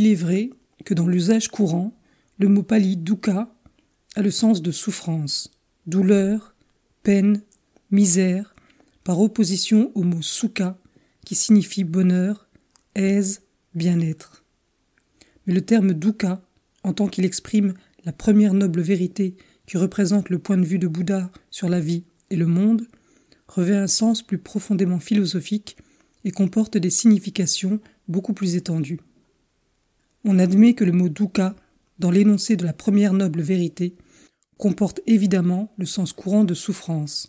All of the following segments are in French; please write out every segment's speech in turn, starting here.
Il est vrai que dans l'usage courant, le mot pali dukkha a le sens de souffrance, douleur, peine, misère, par opposition au mot sukha qui signifie bonheur, aise, bien-être. Mais le terme dukkha, en tant qu'il exprime la première noble vérité qui représente le point de vue de Bouddha sur la vie et le monde, revêt un sens plus profondément philosophique et comporte des significations beaucoup plus étendues. On admet que le mot dukkha, dans l'énoncé de la première noble vérité, comporte évidemment le sens courant de souffrance,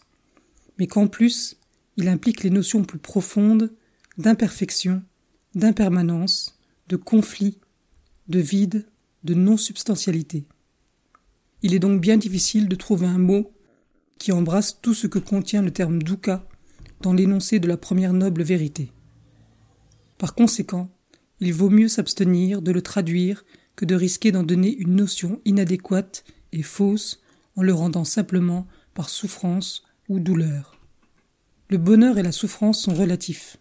mais qu'en plus il implique les notions plus profondes d'imperfection, d'impermanence, de conflit, de vide, de non-substantialité. Il est donc bien difficile de trouver un mot qui embrasse tout ce que contient le terme dukkha dans l'énoncé de la première noble vérité. Par conséquent, il vaut mieux s'abstenir de le traduire que de risquer d'en donner une notion inadéquate et fausse en le rendant simplement par souffrance ou douleur. Le bonheur et la souffrance sont relatifs.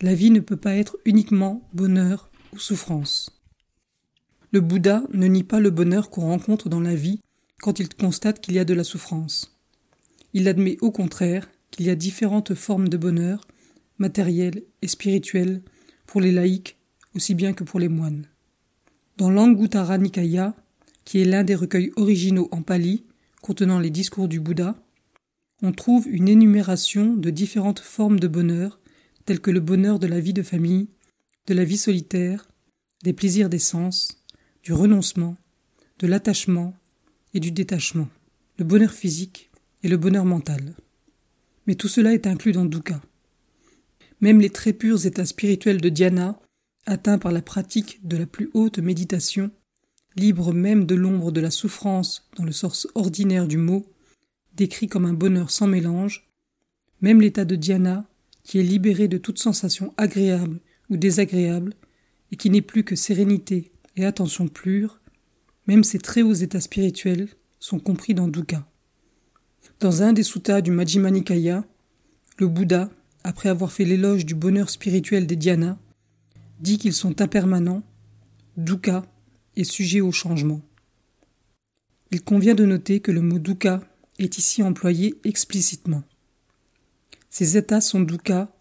La vie ne peut pas être uniquement bonheur ou souffrance. Le Bouddha ne nie pas le bonheur qu'on rencontre dans la vie quand il constate qu'il y a de la souffrance. Il admet au contraire qu'il y a différentes formes de bonheur, matériel et spirituel, pour les laïcs aussi bien que pour les moines. Dans l'Anguttara Nikaya, qui est l'un des recueils originaux en pali contenant les discours du Bouddha, on trouve une énumération de différentes formes de bonheur, telles que le bonheur de la vie de famille, de la vie solitaire, des plaisirs des sens, du renoncement, de l'attachement et du détachement, le bonheur physique et le bonheur mental. Mais tout cela est inclus dans Dukkha. Même les très purs états spirituels de dhyana, atteints par la pratique de la plus haute méditation, libres même de l'ombre de la souffrance dans le sens ordinaire du mot, décrit comme un bonheur sans mélange, même l'état de dhyana, qui est libéré de toute sensation agréable ou désagréable, et qui n'est plus que sérénité et attention pure, même ces très hauts états spirituels sont compris dans Dukkha. Dans un des suttas du Majjhima Nikaya, le Bouddha, après avoir fait l'éloge du bonheur spirituel des dhyana, dit qu'ils sont impermanents, dukkha est sujet au changement. Il convient de noter que le mot dukkha est ici employé explicitement. Ces états sont dukkha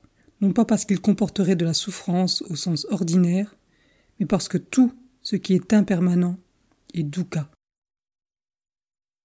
non pas parce qu'ils comporteraient de la souffrance au sens ordinaire, mais parce que tout ce qui est impermanent est dukkha.